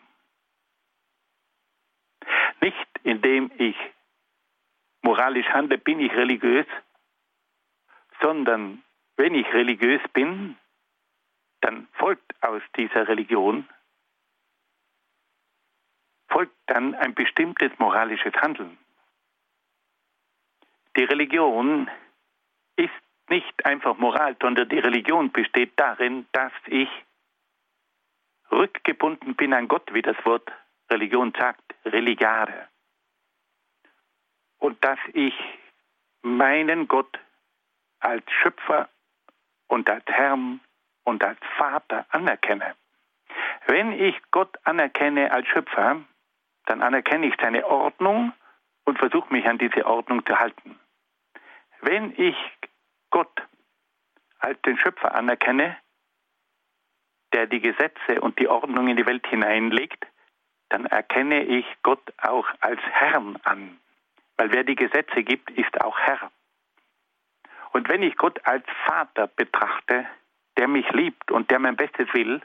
Nicht indem ich moralisch handle, bin ich religiös, sondern wenn ich religiös bin, dann folgt aus dieser Religion, folgt dann ein bestimmtes moralisches Handeln. Die Religion ist nicht einfach Moral, sondern die Religion besteht darin, dass ich rückgebunden bin an Gott, wie das Wort Religion sagt, religare. Und dass ich meinen Gott als Schöpfer und als Herrn und als Vater anerkenne. Wenn ich Gott anerkenne als Schöpfer, dann anerkenne ich seine Ordnung und versuche mich an diese Ordnung zu halten. Wenn ich Gott als den Schöpfer anerkenne, der die Gesetze und die Ordnung in die Welt hineinlegt, dann erkenne ich Gott auch als Herrn an. Weil wer die Gesetze gibt, ist auch Herr. Und wenn ich Gott als Vater betrachte, der mich liebt und der mein Bestes will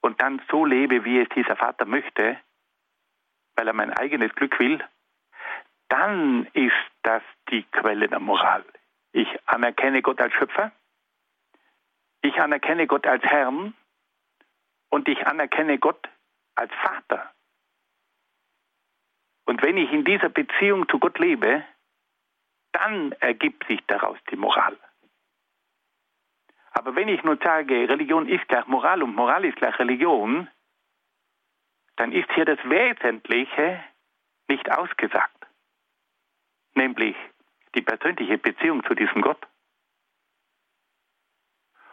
und dann so lebe, wie es dieser Vater möchte, weil er mein eigenes Glück will, dann ist das die Quelle der Moral. Ich anerkenne Gott als Schöpfer, ich anerkenne Gott als Herrn und ich anerkenne Gott als Vater. Und wenn ich in dieser Beziehung zu Gott lebe, dann ergibt sich daraus die Moral. Aber wenn ich nur sage, Religion ist gleich Moral und Moral ist gleich Religion, dann ist hier das Wesentliche nicht ausgesagt, nämlich die persönliche Beziehung zu diesem Gott.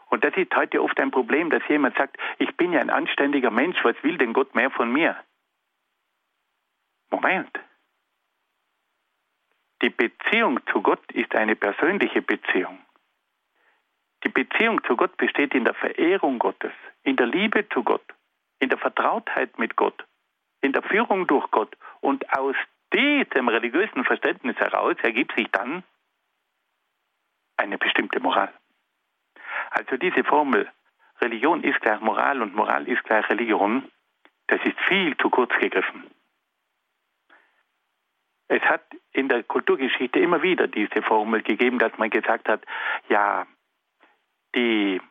Und das ist heute oft ein Problem, dass jemand sagt, ich bin ja ein anständiger Mensch, was will denn Gott mehr von mir? Moment. Die Beziehung zu Gott ist eine persönliche Beziehung. Die Beziehung zu Gott besteht in der Verehrung Gottes, in der Liebe zu Gott, in der Vertrautheit mit Gott, in der Führung durch Gott. Und aus diesem religiösen Verständnis heraus ergibt sich dann eine bestimmte Moral. Also diese Formel, Religion ist gleich Moral und Moral ist gleich Religion, das ist viel zu kurz gegriffen. Es hat in der Kulturgeschichte immer wieder diese Formel gegeben, dass man gesagt hat, ja, die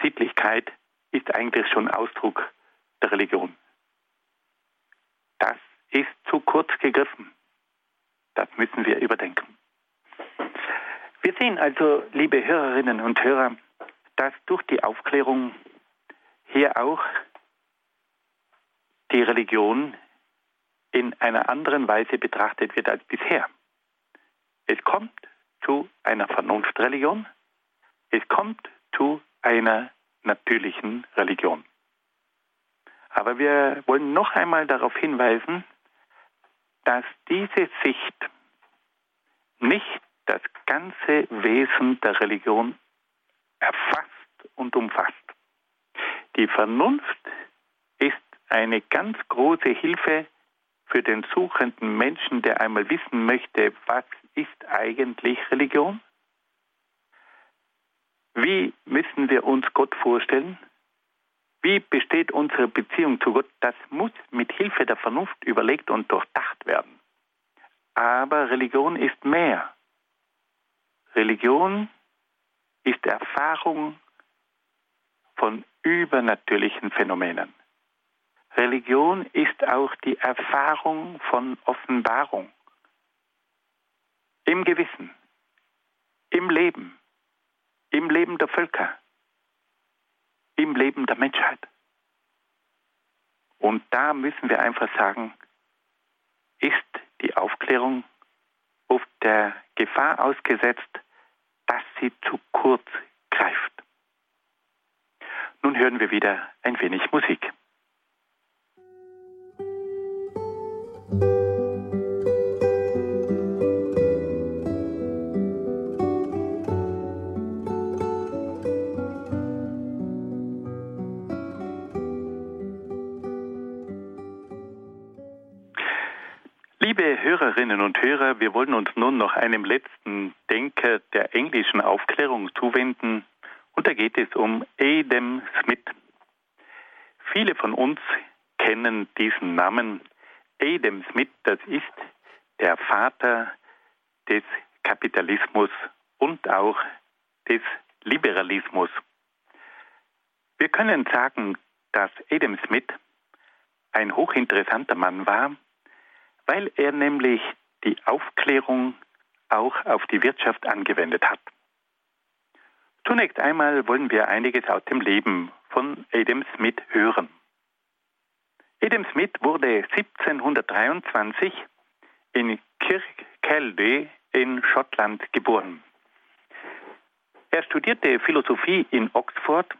Sittlichkeit ist eigentlich schon Ausdruck der Religion. Das ist zu kurz gegriffen. Das müssen wir überdenken. Wir sehen also, liebe Hörerinnen und Hörer, dass durch die Aufklärung hier auch die Religion in einer anderen Weise betrachtet wird als bisher. Es kommt zu einer Vernunftreligion, es kommt zu einer natürlichen Religion. Aber wir wollen noch einmal darauf hinweisen, dass diese Sicht nicht das ganze Wesen der Religion erfasst und umfasst. Die Vernunft ist eine ganz große Hilfe für den suchenden Menschen, der einmal wissen möchte, was ist eigentlich Religion? Wie müssen wir uns Gott vorstellen? Wie besteht unsere Beziehung zu Gott? Das muss mit Hilfe der Vernunft überlegt und durchdacht werden. Aber Religion ist mehr. Religion ist Erfahrung von übernatürlichen Phänomenen. Religion ist auch die Erfahrung von Offenbarung im Gewissen, im Leben, im Leben der Völker, im Leben der Menschheit. Und da müssen wir einfach sagen, ist die Aufklärung oft der Gefahr ausgesetzt, dass sie zu kurz greift. Nun hören wir wieder ein wenig Musik. Hörerinnen und Hörer, wir wollen uns nun noch einem letzten Denker der englischen Aufklärung zuwenden. Und da geht es um Adam Smith. Viele von uns kennen diesen Namen. Adam Smith, das ist der Vater des Kapitalismus und auch des Liberalismus. Wir können sagen, dass Adam Smith ein hochinteressanter Mann war, weil er nämlich die Aufklärung auch auf die Wirtschaft angewendet hat. Zunächst einmal wollen wir einiges aus dem Leben von Adam Smith hören. Adam Smith wurde 1723 in Kirkcaldy in Schottland geboren. Er studierte Philosophie in Oxford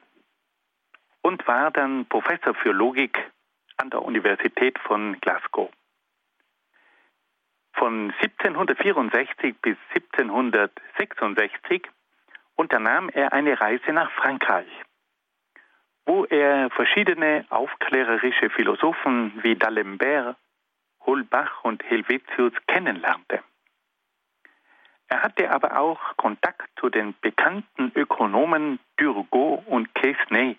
und war dann Professor für Logik an der Universität von Glasgow. Von 1764 bis 1766 unternahm er eine Reise nach Frankreich, wo er verschiedene aufklärerische Philosophen wie D'Alembert, Holbach und Helvetius kennenlernte. Er hatte aber auch Kontakt zu den bekannten Ökonomen Turgot und Quesnay.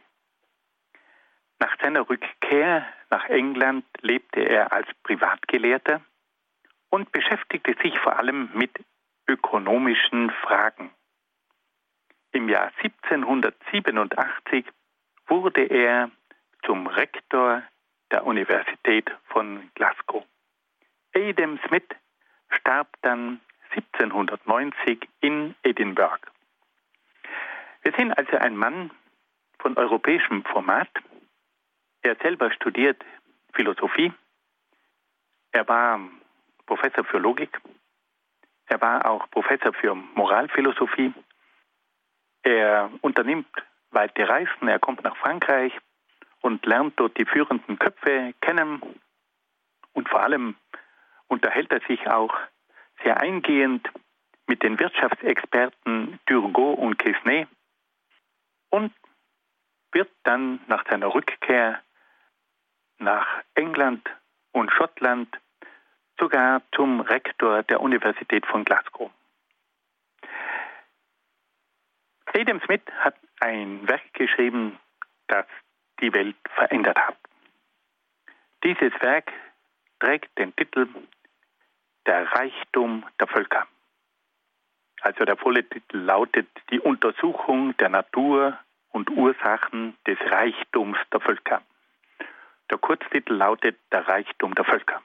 Nach seiner Rückkehr nach England lebte er als Privatgelehrter und beschäftigte sich vor allem mit ökonomischen Fragen. Im Jahr 1787 wurde er zum Rektor der Universität von Glasgow. Adam Smith starb dann 1790 in Edinburgh. Wir sehen also einen Mann von europäischem Format. Er selber studiert Philosophie. Er war Professor für Logik. Er war auch Professor für Moralphilosophie. Er unternimmt weite Reisen. Er kommt nach Frankreich und lernt dort die führenden Köpfe kennen. Und vor allem unterhält er sich auch sehr eingehend mit den Wirtschaftsexperten Turgot und Quesnay und wird dann nach seiner Rückkehr nach England und Schottland sogar zum Rektor der Universität von Glasgow. Adam Smith hat ein Werk geschrieben, das die Welt verändert hat. Dieses Werk trägt den Titel Der Reichtum der Völker. Also der volle Titel lautet Die Untersuchung der Natur und Ursachen des Reichtums der Völker. Der Kurztitel lautet Der Reichtum der Völker.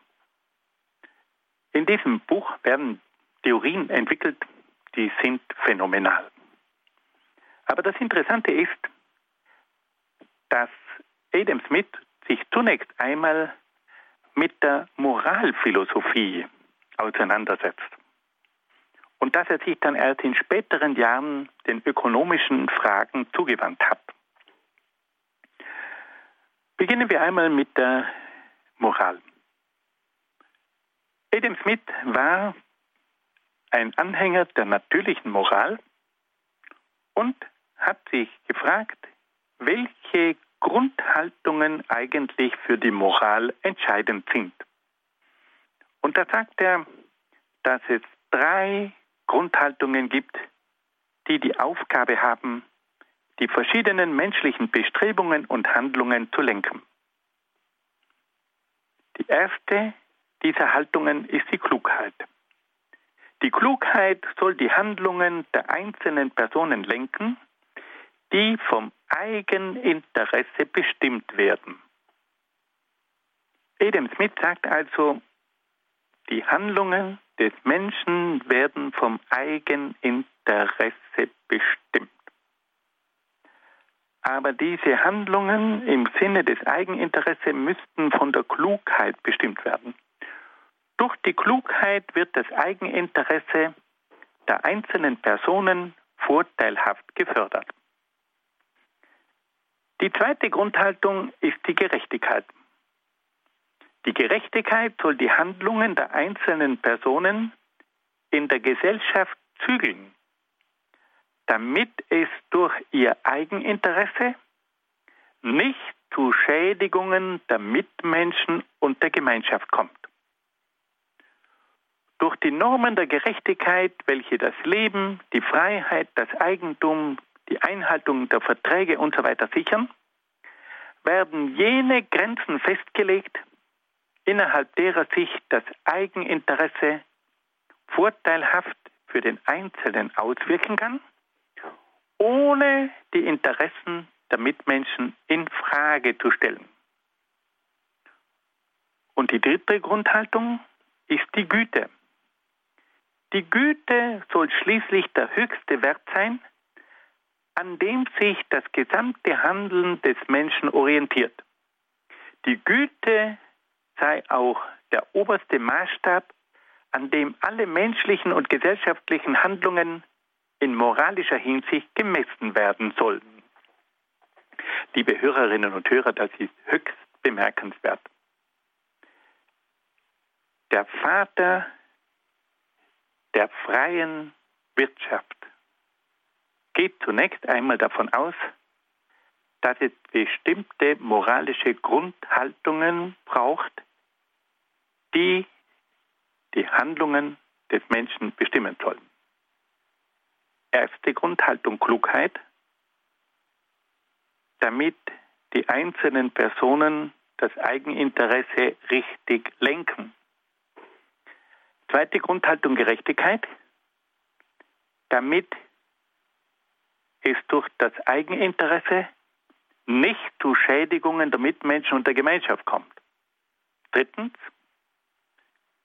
In diesem Buch werden Theorien entwickelt, die sind phänomenal. Aber das Interessante ist, dass Adam Smith sich zunächst einmal mit der Moralphilosophie auseinandersetzt. Und dass er sich dann erst in späteren Jahren den ökonomischen Fragen zugewandt hat. Beginnen wir einmal mit der Moral. Adam Smith war ein Anhänger der natürlichen Moral und hat sich gefragt, welche Grundhaltungen eigentlich für die Moral entscheidend sind. Und da sagt er, dass es drei Grundhaltungen gibt, die die Aufgabe haben, die verschiedenen menschlichen Bestrebungen und Handlungen zu lenken. Die erste dieser Haltungen ist die Klugheit. Die Klugheit soll die Handlungen der einzelnen Personen lenken, die vom Eigeninteresse bestimmt werden. Adam Smith sagt also, die Handlungen des Menschen werden vom Eigeninteresse bestimmt. Aber diese Handlungen im Sinne des Eigeninteresses müssten von der Klugheit bestimmt werden. Durch die Klugheit wird das Eigeninteresse der einzelnen Personen vorteilhaft gefördert. Die zweite Grundhaltung ist die Gerechtigkeit. Die Gerechtigkeit soll die Handlungen der einzelnen Personen in der Gesellschaft zügeln, damit es durch ihr Eigeninteresse nicht zu Schädigungen der Mitmenschen und der Gemeinschaft kommt. Durch die Normen der Gerechtigkeit, welche das Leben, die Freiheit, das Eigentum, die Einhaltung der Verträge usw. So sichern, werden jene Grenzen festgelegt, innerhalb derer sich das Eigeninteresse vorteilhaft für den Einzelnen auswirken kann, ohne die Interessen der Mitmenschen in Frage zu stellen. Und die dritte Grundhaltung ist die Güte. Die Güte soll schließlich der höchste Wert sein, an dem sich das gesamte Handeln des Menschen orientiert. Die Güte sei auch der oberste Maßstab, an dem alle menschlichen und gesellschaftlichen Handlungen in moralischer Hinsicht gemessen werden sollen. Liebe Hörerinnen und Hörer, das ist höchst bemerkenswert. Der Vater der freien Wirtschaft geht zunächst einmal davon aus, dass es bestimmte moralische Grundhaltungen braucht, die die Handlungen des Menschen bestimmen sollen. Erste Grundhaltung Klugheit, damit die einzelnen Personen das Eigeninteresse richtig lenken. Zweite Grundhaltung Gerechtigkeit, damit es durch das Eigeninteresse nicht zu Schädigungen der Mitmenschen und der Gemeinschaft kommt. Drittens,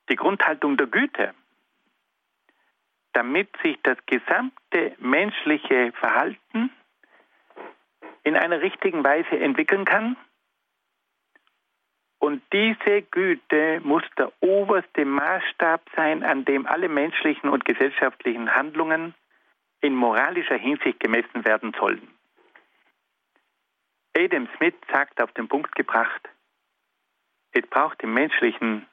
die Grundhaltung der Güte, damit sich das gesamte menschliche Verhalten in einer richtigen Weise entwickeln kann. Und diese Güte muss der oberste Maßstab sein, an dem alle menschlichen und gesellschaftlichen Handlungen in moralischer Hinsicht gemessen werden sollen. Adam Smith sagt auf den Punkt gebracht, es braucht im menschlichen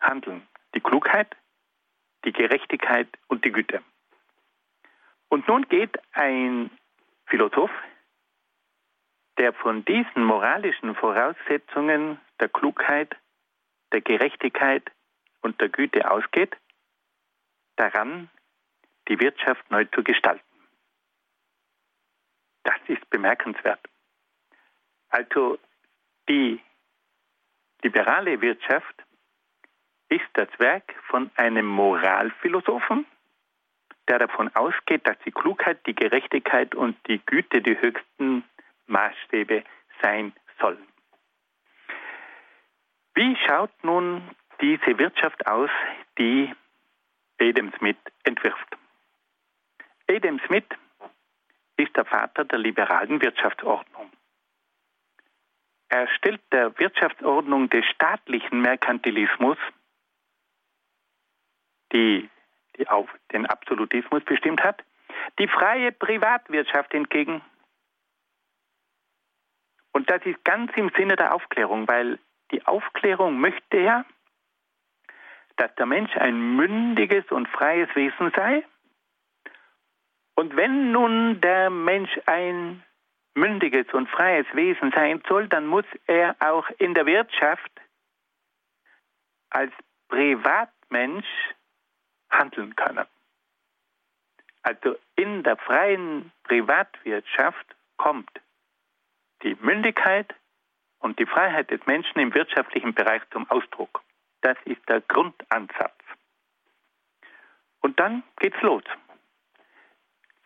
Handeln die Klugheit, die Gerechtigkeit und die Güte. Und nun geht ein Philosoph, der von diesen moralischen Voraussetzungen der Klugheit, der Gerechtigkeit und der Güte ausgeht, daran, die Wirtschaft neu zu gestalten. Das ist bemerkenswert. Also die liberale Wirtschaft ist das Werk von einem Moralphilosophen, der davon ausgeht, dass die Klugheit, die Gerechtigkeit und die Güte die höchsten Maßstäbe sein sollen. Wie schaut nun diese Wirtschaft aus, die Adam Smith entwirft? Adam Smith ist der Vater der liberalen Wirtschaftsordnung. Er stellt der Wirtschaftsordnung des staatlichen Merkantilismus, die, die auf den Absolutismus bestimmt hat, die freie Privatwirtschaft entgegen. Und das ist ganz im Sinne der Aufklärung, weil die Aufklärung möchte ja, dass der Mensch ein mündiges und freies Wesen sei. Und wenn nun der Mensch ein mündiges und freies Wesen sein soll, dann muss er auch in der Wirtschaft als Privatmensch handeln können. Also in der freien Privatwirtschaft kommt die Mündigkeit und die Freiheit des Menschen im wirtschaftlichen Bereich zum Ausdruck. Das ist der Grundansatz. Und dann geht's los.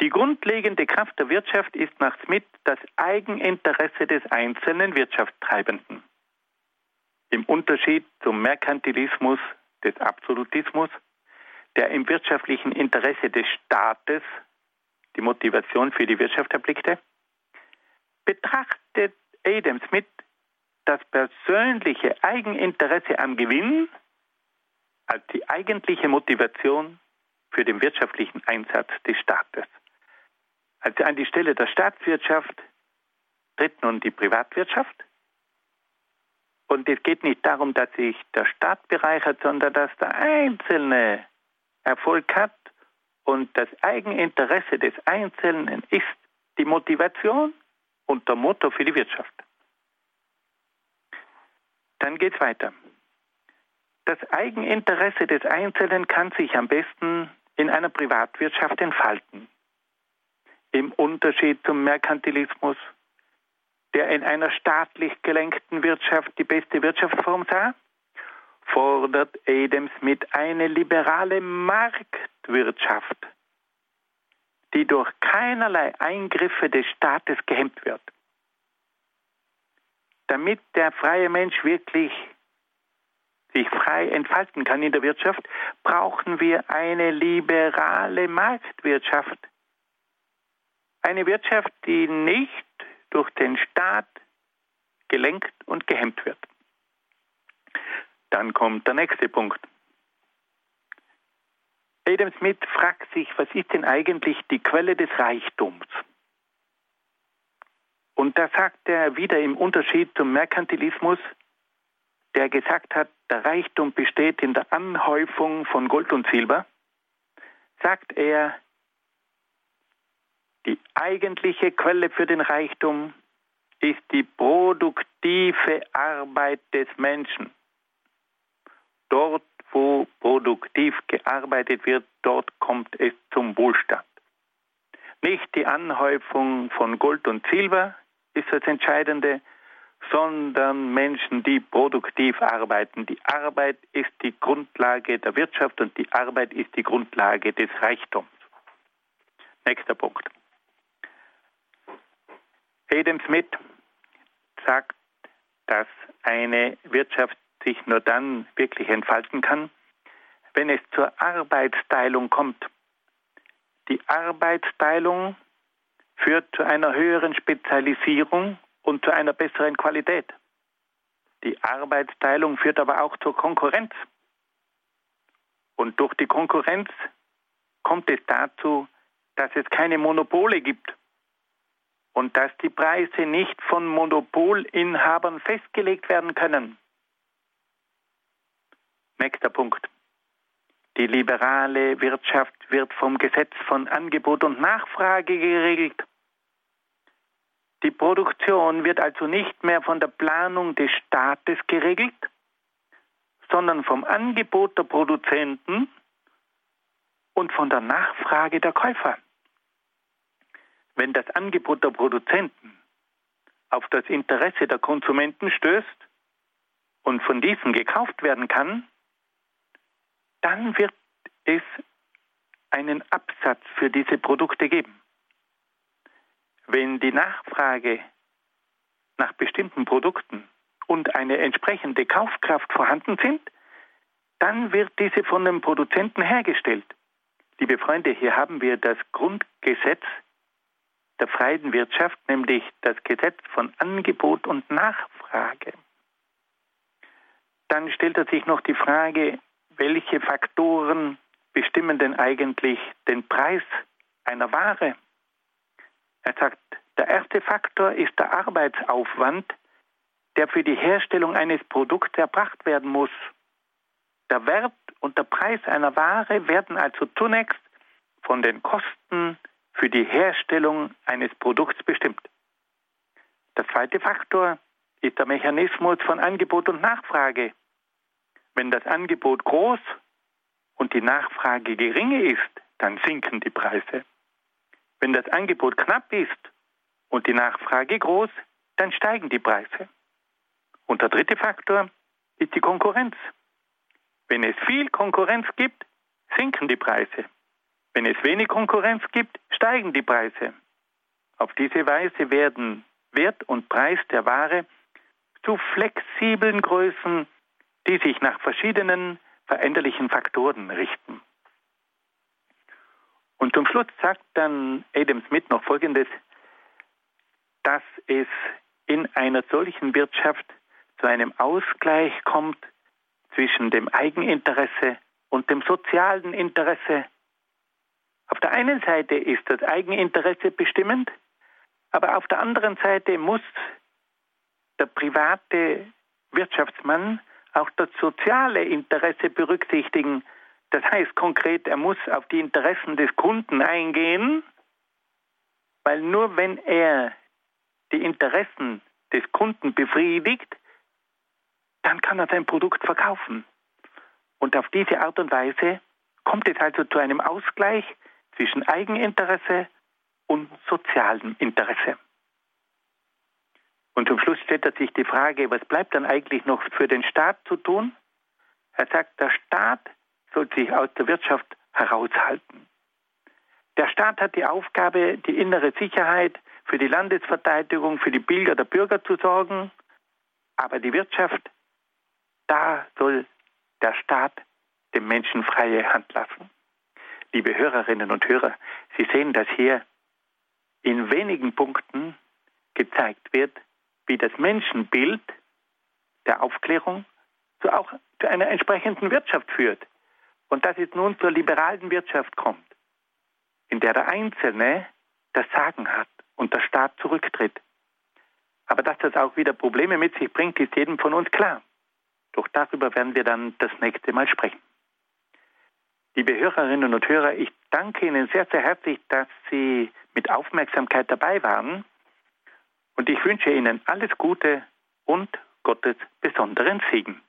Die grundlegende Kraft der Wirtschaft ist nach Smith das Eigeninteresse des einzelnen Wirtschaftstreibenden. Im Unterschied zum Merkantilismus des Absolutismus, der im wirtschaftlichen Interesse des Staates die Motivation für die Wirtschaft erblickte, betrachtet Adam Smith das persönliche Eigeninteresse am Gewinn als die eigentliche Motivation für den wirtschaftlichen Einsatz des Staates. Also an die Stelle der Staatswirtschaft tritt nun die Privatwirtschaft. Und es geht nicht darum, dass sich der Staat bereichert, sondern dass der Einzelne Erfolg hat. Und das Eigeninteresse des Einzelnen ist die Motivation und der Motor für die Wirtschaft. Dann geht es weiter. Das Eigeninteresse des Einzelnen kann sich am besten in einer Privatwirtschaft entfalten. Im Unterschied zum Merkantilismus, der in einer staatlich gelenkten Wirtschaft die beste Wirtschaftsform sah, fordert Adam Smith eine liberale Marktwirtschaft, die durch keinerlei Eingriffe des Staates gehemmt wird damit der freie Mensch wirklich sich frei entfalten kann in der Wirtschaft, brauchen wir eine liberale Marktwirtschaft. Eine Wirtschaft, die nicht durch den Staat gelenkt und gehemmt wird. Dann kommt der nächste Punkt. Adam Smith fragt sich, was ist denn eigentlich die Quelle des Reichtums? Und da sagt er wieder im Unterschied zum Merkantilismus, der gesagt hat, der Reichtum besteht in der Anhäufung von Gold und Silber, sagt er, die eigentliche Quelle für den Reichtum ist die produktive Arbeit des Menschen. Dort, wo produktiv gearbeitet wird, dort kommt es zum Wohlstand. Nicht die Anhäufung von Gold und Silber, ist das Entscheidende, sondern Menschen, die produktiv arbeiten. Die Arbeit ist die Grundlage der Wirtschaft und die Arbeit ist die Grundlage des Reichtums. Nächster Punkt. Adam Smith sagt, dass eine Wirtschaft sich nur dann wirklich entfalten kann, wenn es zur Arbeitsteilung kommt. Die Arbeitsteilung führt zu einer höheren Spezialisierung und zu einer besseren Qualität. Die Arbeitsteilung führt aber auch zur Konkurrenz. Und durch die Konkurrenz kommt es dazu, dass es keine Monopole gibt und dass die Preise nicht von Monopolinhabern festgelegt werden können. Nächster Punkt. Die liberale Wirtschaft wird vom Gesetz von Angebot und Nachfrage geregelt. Die Produktion wird also nicht mehr von der Planung des Staates geregelt, sondern vom Angebot der Produzenten und von der Nachfrage der Käufer. Wenn das Angebot der Produzenten auf das Interesse der Konsumenten stößt und von diesen gekauft werden kann, dann wird es einen Absatz für diese Produkte geben. Wenn die Nachfrage nach bestimmten Produkten und eine entsprechende Kaufkraft vorhanden sind, dann wird diese von dem Produzenten hergestellt. Liebe Freunde, hier haben wir das Grundgesetz der freien Wirtschaft, nämlich das Gesetz von Angebot und Nachfrage. Dann stellt er sich noch die Frage, welche Faktoren bestimmen denn eigentlich den Preis einer Ware? Er sagt, der erste Faktor ist der Arbeitsaufwand, der für die Herstellung eines Produkts erbracht werden muss. Der Wert und der Preis einer Ware werden also zunächst von den Kosten für die Herstellung eines Produkts bestimmt. Der zweite Faktor ist der Mechanismus von Angebot und Nachfrage. Wenn das Angebot groß und die Nachfrage geringe ist, dann sinken die Preise. Wenn das Angebot knapp ist und die Nachfrage groß, dann steigen die Preise. Und der dritte Faktor ist die Konkurrenz. Wenn es viel Konkurrenz gibt, sinken die Preise. Wenn es wenig Konkurrenz gibt, steigen die Preise. Auf diese Weise werden Wert und Preis der Ware zu flexiblen Größen, die sich nach verschiedenen veränderlichen Faktoren richten. Und zum Schluss sagt dann Adam Smith noch Folgendes, dass es in einer solchen Wirtschaft zu einem Ausgleich kommt zwischen dem Eigeninteresse und dem sozialen Interesse. Auf der einen Seite ist das Eigeninteresse bestimmend, aber auf der anderen Seite muss der private Wirtschaftsmann auch das soziale Interesse berücksichtigen. Das heißt konkret, er muss auf die Interessen des Kunden eingehen, weil nur wenn er die Interessen des Kunden befriedigt, dann kann er sein Produkt verkaufen. Und auf diese Art und Weise kommt es also zu einem Ausgleich zwischen Eigeninteresse und sozialem Interesse. Und zum Schluss stellt sich die Frage, was bleibt dann eigentlich noch für den Staat zu tun? Er sagt, der Staat soll sich aus der Wirtschaft heraushalten. Der Staat hat die Aufgabe, die innere Sicherheit für die Landesverteidigung, für die Bilder der Bürger zu sorgen, aber die Wirtschaft, da soll der Staat dem Menschen freie Hand lassen. Liebe Hörerinnen und Hörer, Sie sehen, dass hier in wenigen Punkten gezeigt wird, wie das Menschenbild der Aufklärung zu auch zu einer entsprechenden Wirtschaft führt. Und dass es nun zur liberalen Wirtschaft kommt, in der der Einzelne das Sagen hat und der Staat zurücktritt. Aber dass das auch wieder Probleme mit sich bringt, ist jedem von uns klar. Doch darüber werden wir dann das nächste Mal sprechen. Liebe Hörerinnen und Hörer, ich danke Ihnen sehr, sehr herzlich, dass Sie mit Aufmerksamkeit dabei waren. Und ich wünsche Ihnen alles Gute und Gottes besonderen Segen.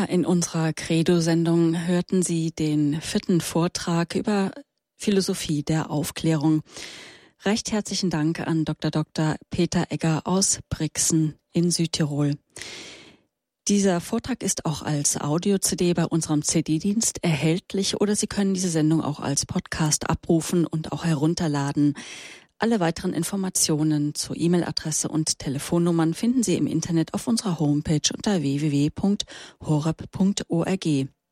Ja, in unserer Credo-Sendung hörten Sie den vierten Vortrag über Philosophie der Aufklärung. Recht herzlichen Dank an Dr. Dr. Peter Egger aus Brixen in Südtirol. Dieser Vortrag ist auch als Audio-CD bei unserem CD-Dienst erhältlich oder Sie können diese Sendung auch als Podcast abrufen und auch herunterladen. Alle weiteren Informationen zur E-Mail-Adresse und Telefonnummern finden Sie im Internet auf unserer Homepage unter www.horeb.org.